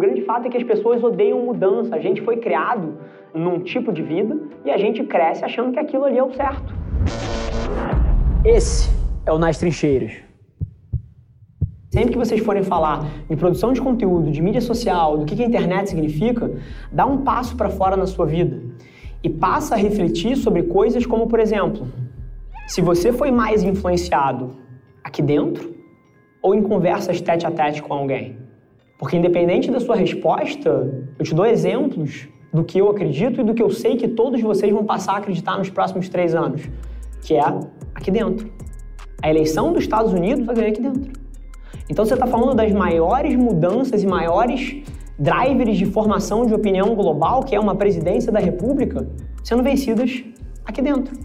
grande fato é que as pessoas odeiam mudança. A gente foi criado num tipo de vida e a gente cresce achando que aquilo ali é o certo. Esse é o Nas Trincheiras. Sempre que vocês forem falar de produção de conteúdo, de mídia social, do que a internet significa, dá um passo para fora na sua vida e passa a refletir sobre coisas como, por exemplo, se você foi mais influenciado aqui dentro ou em conversas tete a tete com alguém. Porque independente da sua resposta, eu te dou exemplos do que eu acredito e do que eu sei que todos vocês vão passar a acreditar nos próximos três anos, que é aqui dentro. A eleição dos Estados Unidos vai ganhar aqui dentro. Então você está falando das maiores mudanças e maiores drivers de formação de opinião global, que é uma presidência da República, sendo vencidas aqui dentro.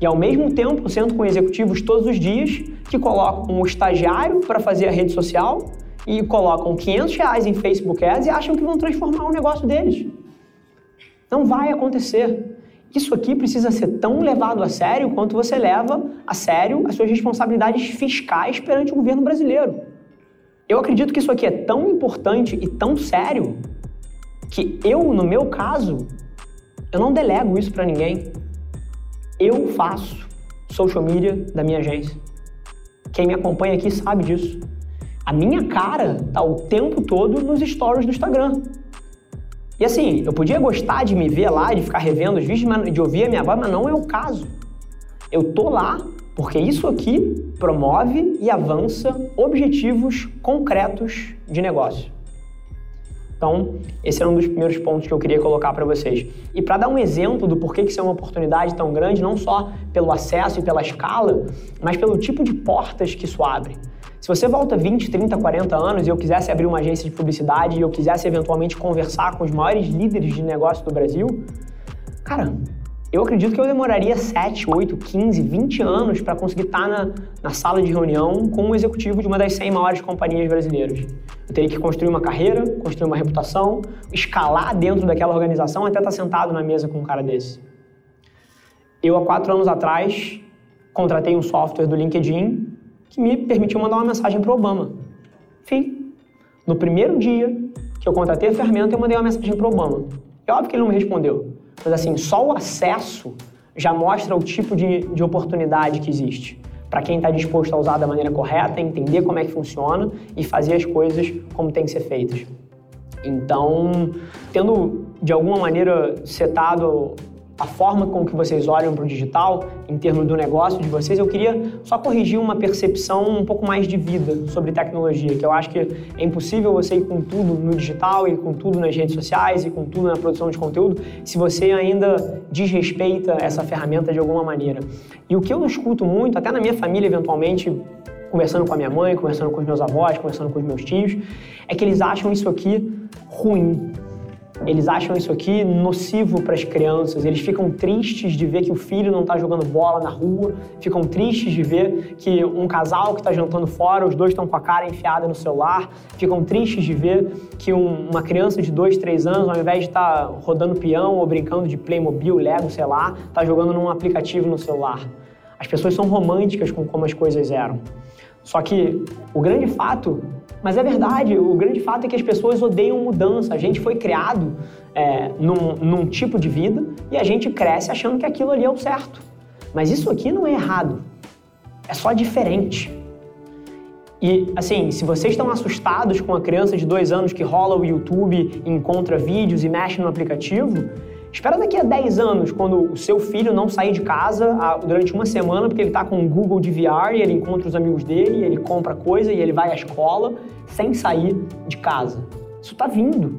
E ao mesmo tempo, sendo com executivos todos os dias que colocam um estagiário para fazer a rede social e colocam 500 reais em Facebook Ads e acham que vão transformar o negócio deles. Não vai acontecer. Isso aqui precisa ser tão levado a sério quanto você leva a sério as suas responsabilidades fiscais perante o governo brasileiro. Eu acredito que isso aqui é tão importante e tão sério que eu, no meu caso, eu não delego isso para ninguém. Eu faço social media da minha agência. Quem me acompanha aqui sabe disso. A minha cara tá o tempo todo nos stories do Instagram. E assim, eu podia gostar de me ver lá, de ficar revendo os vídeos, de ouvir a minha voz, mas não é o caso. Eu tô lá porque isso aqui promove e avança objetivos concretos de negócio. Então, esse era um dos primeiros pontos que eu queria colocar para vocês. E para dar um exemplo do porquê que isso é uma oportunidade tão grande, não só pelo acesso e pela escala, mas pelo tipo de portas que isso abre. Se você volta 20, 30, 40 anos e eu quisesse abrir uma agência de publicidade e eu quisesse eventualmente conversar com os maiores líderes de negócio do Brasil, cara, eu acredito que eu demoraria 7, 8, 15, 20 anos para conseguir estar tá na, na, sala de reunião com um executivo de uma das 100 maiores companhias brasileiras. Eu teria que construir uma carreira, construir uma reputação, escalar dentro daquela organização até estar tá sentado na mesa com um cara desse. Eu, há quatro anos atrás, contratei um software do LinkedIn que me permitiu mandar uma mensagem para Obama. Fim. No primeiro dia que eu contratei a ferramenta, eu mandei uma mensagem para Obama. É óbvio que ele não me respondeu. Mas assim, só o acesso já mostra o tipo de, de oportunidade que existe. Para quem está disposto a usar da maneira correta, entender como é que funciona e fazer as coisas como tem que ser feitas. Então, tendo de alguma maneira setado a forma com que vocês olham para o digital, em termos do negócio de vocês, eu queria só corrigir uma percepção um pouco mais de vida sobre tecnologia, que eu acho que é impossível você ir com tudo no digital e com tudo nas redes sociais e com tudo na produção de conteúdo se você ainda desrespeita essa ferramenta de alguma maneira. E o que eu escuto muito, até na minha família eventualmente, conversando com a minha mãe, conversando com os meus avós, conversando com os meus tios, é que eles acham isso aqui ruim eles acham isso aqui nocivo para as crianças, eles ficam tristes de ver que o filho não está jogando bola na rua, ficam tristes de ver que um casal que está jantando fora, os dois estão com a cara enfiada no celular, ficam tristes de ver que um, uma criança de 2, 3 anos, ao invés de estar tá rodando peão ou brincando de Playmobil, Lego, sei lá, está jogando num aplicativo no celular. As pessoas são românticas com como as coisas eram. Só que o grande fato mas é verdade, o grande fato é que as pessoas odeiam mudança. A gente foi criado é, num, num tipo de vida e a gente cresce achando que aquilo ali é o certo. Mas isso aqui não é errado, é só diferente. E assim, se vocês estão assustados com a criança de dois anos que rola o YouTube, encontra vídeos e mexe no aplicativo, Espera daqui a 10 anos, quando o seu filho não sair de casa durante uma semana, porque ele está com o Google de VR e ele encontra os amigos dele, ele compra coisa e ele vai à escola sem sair de casa. Isso está vindo.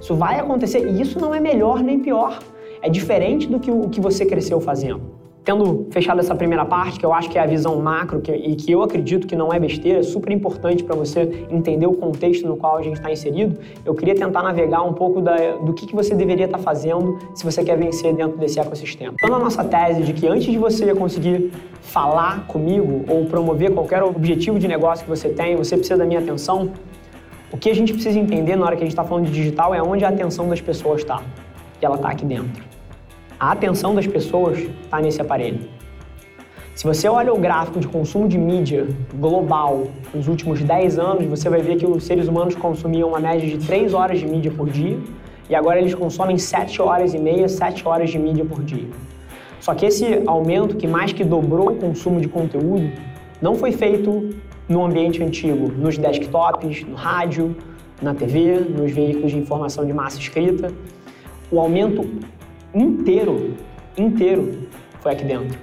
Isso vai acontecer. E isso não é melhor nem pior. É diferente do que o que você cresceu fazendo. Tendo fechado essa primeira parte, que eu acho que é a visão macro que, e que eu acredito que não é besteira, é super importante para você entender o contexto no qual a gente está inserido, eu queria tentar navegar um pouco da, do que, que você deveria estar tá fazendo se você quer vencer dentro desse ecossistema. Então, a nossa tese de que antes de você conseguir falar comigo ou promover qualquer objetivo de negócio que você tem, você precisa da minha atenção, o que a gente precisa entender na hora que a gente está falando de digital é onde a atenção das pessoas está. E ela está aqui dentro. A atenção das pessoas está nesse aparelho. Se você olha o gráfico de consumo de mídia global nos últimos 10 anos, você vai ver que os seres humanos consumiam uma média de 3 horas de mídia por dia e agora eles consomem 7 horas e meia, 7 horas de mídia por dia. Só que esse aumento, que mais que dobrou o consumo de conteúdo, não foi feito no ambiente antigo, nos desktops, no rádio, na TV, nos veículos de informação de massa escrita. O aumento inteiro, inteiro, foi aqui dentro.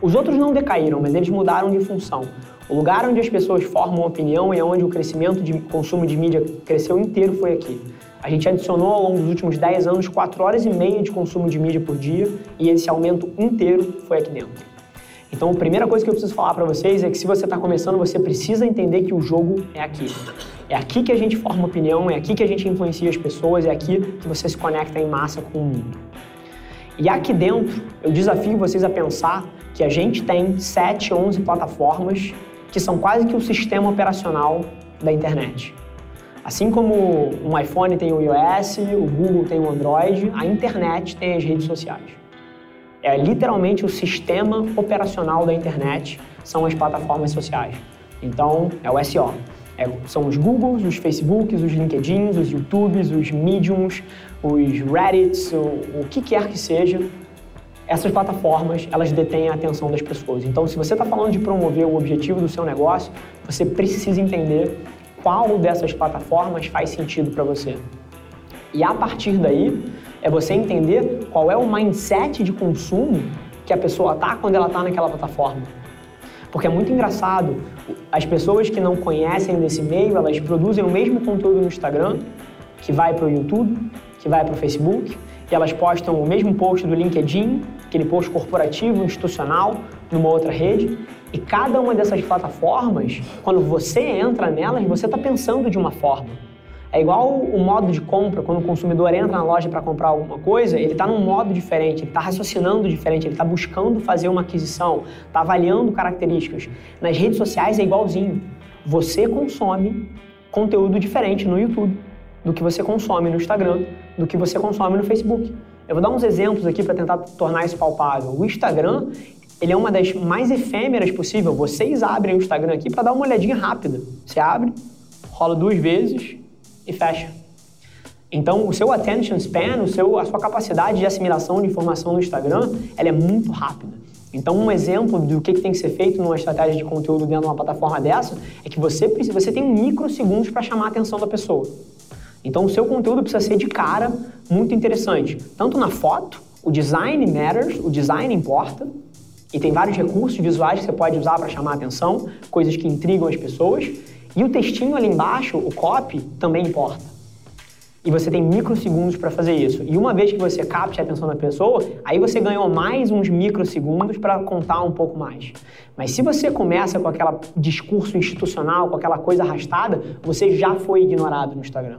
Os outros não decaíram, mas eles mudaram de função. O lugar onde as pessoas formam opinião e onde o crescimento de consumo de mídia cresceu inteiro foi aqui. A gente adicionou ao longo dos últimos 10 anos 4 horas e meia de consumo de mídia por dia e esse aumento inteiro foi aqui dentro. Então, a primeira coisa que eu preciso falar para vocês é que se você está começando, você precisa entender que o jogo é aqui. É aqui que a gente forma opinião, é aqui que a gente influencia as pessoas, é aqui que você se conecta em massa com o mundo. E aqui dentro, eu desafio vocês a pensar que a gente tem 7, 11 plataformas que são quase que o sistema operacional da internet. Assim como um iPhone tem o iOS, o Google tem o Android, a internet tem as redes sociais. É literalmente o sistema operacional da internet, são as plataformas sociais. Então, é o SO. É, são os Googles, os Facebooks, os LinkedIns, os YouTubes, os Mediums, os Reddits, o, o que quer que seja, essas plataformas elas detêm a atenção das pessoas. Então, se você está falando de promover o objetivo do seu negócio, você precisa entender qual dessas plataformas faz sentido para você. E a partir daí, é você entender qual é o mindset de consumo que a pessoa tá quando ela está naquela plataforma. Porque é muito engraçado, as pessoas que não conhecem desse meio, elas produzem o mesmo conteúdo no Instagram, que vai para o YouTube, que vai para o Facebook, e elas postam o mesmo post do LinkedIn, aquele post corporativo, institucional, numa outra rede, e cada uma dessas plataformas, quando você entra nelas, você está pensando de uma forma. É igual o modo de compra, quando o consumidor entra na loja para comprar alguma coisa, ele está num modo diferente, ele está raciocinando diferente, ele está buscando fazer uma aquisição, está avaliando características. Nas redes sociais é igualzinho. Você consome conteúdo diferente no YouTube do que você consome no Instagram, do que você consome no Facebook. Eu vou dar uns exemplos aqui para tentar tornar isso palpável. O Instagram, ele é uma das mais efêmeras possível. Vocês abrem o Instagram aqui para dar uma olhadinha rápida. Você abre, rola duas vezes e fecha. Então, o seu attention span, o seu, a sua capacidade de assimilação de informação no Instagram, ela é muito rápida. Então, um exemplo do que, tem que ser feito numa estratégia de conteúdo dentro de uma plataforma dessa é que você, você tem microsegundos para chamar a atenção da pessoa. Então, o seu conteúdo precisa ser de cara muito interessante. Tanto na foto, o design matters, o design importa, e tem vários recursos visuais que você pode usar para chamar a atenção, coisas que intrigam as pessoas. E o textinho ali embaixo, o copy, também importa. E você tem microsegundos para fazer isso. E uma vez que você capte a atenção da pessoa, aí você ganhou mais uns microsegundos para contar um pouco mais. Mas se você começa com aquele discurso institucional, com aquela coisa arrastada, você já foi ignorado no Instagram.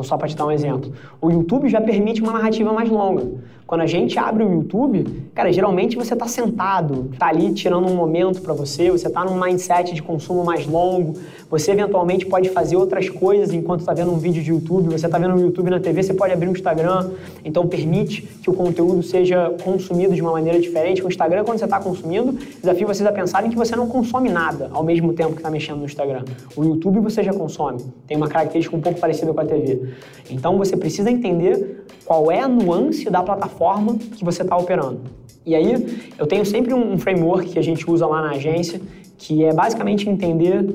Então, só para te dar um exemplo. O YouTube já permite uma narrativa mais longa. Quando a gente abre o YouTube, cara, geralmente você está sentado, está ali tirando um momento para você, você está num mindset de consumo mais longo, você eventualmente pode fazer outras coisas enquanto está vendo um vídeo de YouTube, você está vendo um YouTube na TV, você pode abrir um Instagram, então permite que o conteúdo seja consumido de uma maneira diferente. O Instagram, quando você está consumindo, desafio vocês a pensarem que você não consome nada ao mesmo tempo que está mexendo no Instagram. O YouTube você já consome, tem uma característica um pouco parecida com a TV. Então você precisa entender qual é a nuance da plataforma forma que você está operando. E aí, eu tenho sempre um framework que a gente usa lá na agência, que é basicamente entender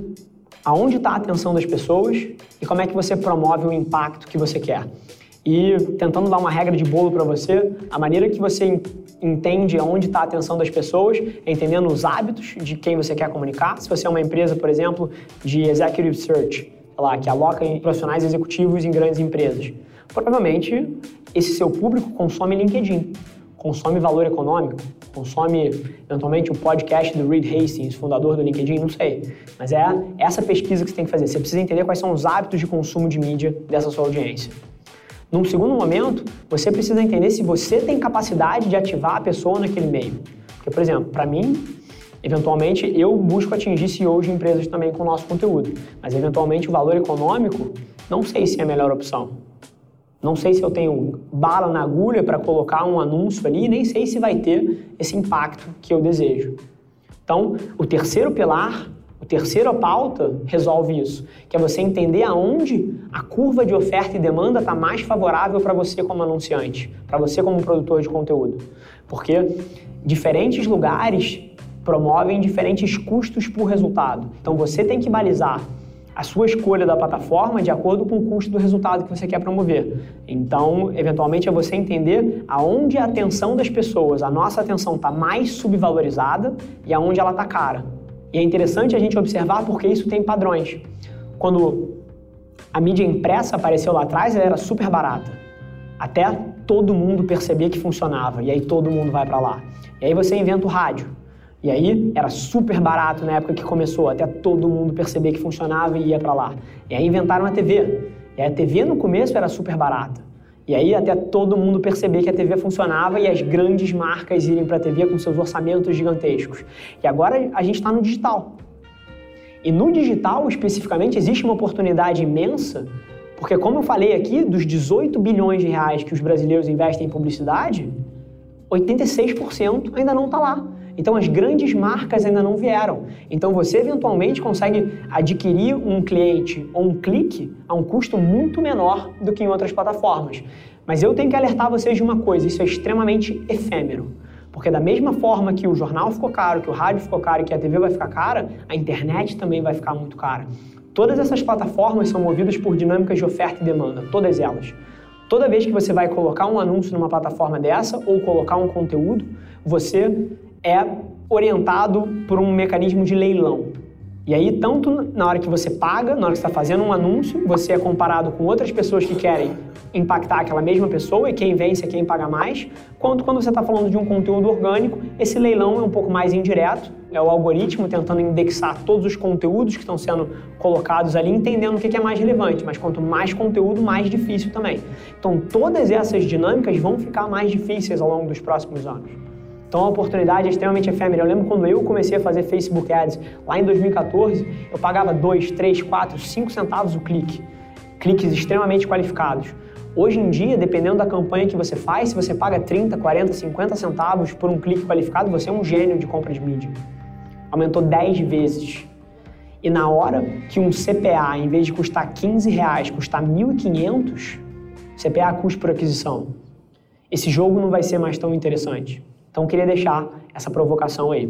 aonde está a atenção das pessoas e como é que você promove o impacto que você quer. E tentando dar uma regra de bolo para você, a maneira que você entende aonde está a atenção das pessoas é entendendo os hábitos de quem você quer comunicar. Se você é uma empresa, por exemplo, de executive search, lá, que aloca profissionais executivos em grandes empresas, provavelmente esse seu público consome LinkedIn, consome valor econômico, consome eventualmente o podcast do Reed Hastings, fundador do LinkedIn, não sei. Mas é essa pesquisa que você tem que fazer. Você precisa entender quais são os hábitos de consumo de mídia dessa sua audiência. Num segundo momento, você precisa entender se você tem capacidade de ativar a pessoa naquele meio. Porque, por exemplo, para mim, eventualmente eu busco atingir CEOs de empresas também com o nosso conteúdo, mas eventualmente o valor econômico, não sei se é a melhor opção. Não sei se eu tenho bala na agulha para colocar um anúncio ali, nem sei se vai ter esse impacto que eu desejo. Então, o terceiro pilar, o terceiro pauta resolve isso, que é você entender aonde a curva de oferta e demanda está mais favorável para você como anunciante, para você como produtor de conteúdo. Porque diferentes lugares promovem diferentes custos por resultado. Então você tem que balizar a sua escolha da plataforma de acordo com o custo do resultado que você quer promover. Então, eventualmente, é você entender aonde a atenção das pessoas, a nossa atenção está mais subvalorizada e aonde ela está cara. E é interessante a gente observar porque isso tem padrões. Quando a mídia impressa apareceu lá atrás, ela era super barata. Até todo mundo perceber que funcionava. E aí todo mundo vai para lá. E aí você inventa o rádio. E aí era super barato na época que começou, até todo mundo perceber que funcionava e ia para lá. E aí inventaram a TV. E a TV no começo era super barata. E aí até todo mundo perceber que a TV funcionava e as grandes marcas irem para a TV com seus orçamentos gigantescos. E agora a gente está no digital. E no digital, especificamente, existe uma oportunidade imensa, porque como eu falei aqui, dos 18 bilhões de reais que os brasileiros investem em publicidade, 86% ainda não está lá. Então as grandes marcas ainda não vieram. Então você eventualmente consegue adquirir um cliente ou um clique a um custo muito menor do que em outras plataformas. Mas eu tenho que alertar vocês de uma coisa: isso é extremamente efêmero. Porque da mesma forma que o jornal ficou caro, que o rádio ficou caro e que a TV vai ficar cara, a internet também vai ficar muito cara. Todas essas plataformas são movidas por dinâmicas de oferta e demanda, todas elas. Toda vez que você vai colocar um anúncio numa plataforma dessa ou colocar um conteúdo, você é orientado por um mecanismo de leilão. E aí, tanto na hora que você paga, na hora que está fazendo um anúncio, você é comparado com outras pessoas que querem impactar aquela mesma pessoa e quem vence é quem paga mais, quanto quando você está falando de um conteúdo orgânico, esse leilão é um pouco mais indireto, é o algoritmo tentando indexar todos os conteúdos que estão sendo colocados ali, entendendo o que é mais relevante, mas quanto mais conteúdo, mais difícil também. Então, todas essas dinâmicas vão ficar mais difíceis ao longo dos próximos anos. Então a oportunidade é extremamente efêmera. Eu lembro quando eu comecei a fazer Facebook Ads lá em 2014, eu pagava 2, 3, 4, 5 centavos o clique. Cliques extremamente qualificados. Hoje em dia, dependendo da campanha que você faz, se você paga 30, 40, 50 centavos por um clique qualificado, você é um gênio de compra de mídia. Aumentou 10 vezes. E na hora que um CPA, em vez de custar 15 reais, custar 1.500, CPA custo por aquisição, esse jogo não vai ser mais tão interessante. Então, queria deixar essa provocação aí.